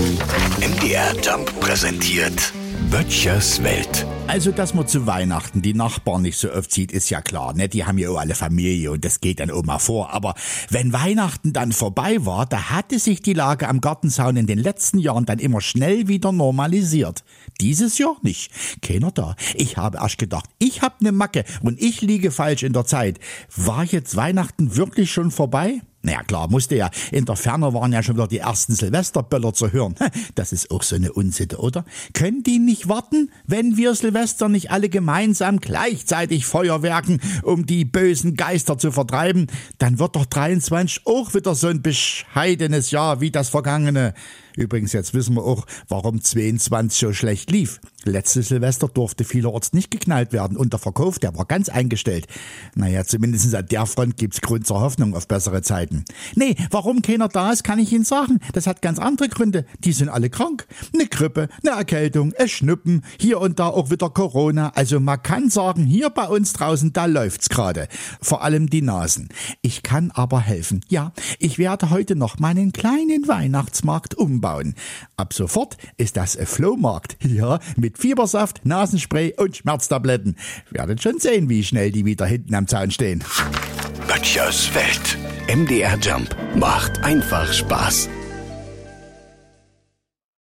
MDR Jump präsentiert Böttchers Welt. Also, dass man zu Weihnachten die Nachbarn nicht so oft sieht, ist ja klar, ne? Die haben ja auch alle Familie und das geht dann auch mal vor. Aber wenn Weihnachten dann vorbei war, da hatte sich die Lage am Gartenzaun in den letzten Jahren dann immer schnell wieder normalisiert. Dieses Jahr nicht. Keiner da. Ich habe erst gedacht, ich hab ne Macke und ich liege falsch in der Zeit. War jetzt Weihnachten wirklich schon vorbei? Naja, klar, musste ja. In der Ferne waren ja schon wieder die ersten Silvesterböller zu hören. Das ist auch so eine Unsitte, oder? Können die nicht warten, wenn wir Silvester nicht alle gemeinsam gleichzeitig Feuerwerken, um die bösen Geister zu vertreiben? Dann wird doch 23 auch wieder so ein bescheidenes Jahr wie das vergangene. Übrigens, jetzt wissen wir auch, warum 22 so schlecht lief. Letztes Silvester durfte vielerorts nicht geknallt werden und der Verkauf, der war ganz eingestellt. Naja, zumindest an der Front gibt's Grund zur Hoffnung auf bessere Zeiten. Nee, warum keiner da ist, kann ich Ihnen sagen. Das hat ganz andere Gründe. Die sind alle krank. Eine Grippe, eine Erkältung, ein Schnuppen, hier und da auch wieder Corona. Also man kann sagen, hier bei uns draußen, da läuft's gerade. Vor allem die Nasen. Ich kann aber helfen. Ja, ich werde heute noch meinen kleinen Weihnachtsmarkt umbauen. Ab sofort ist das ein Flohmarkt. Ja, mit Fiebersaft, Nasenspray und Schmerztabletten. Werdet schon sehen, wie schnell die wieder hinten am Zaun stehen. Böttchers Welt. MDR Jump macht einfach Spaß.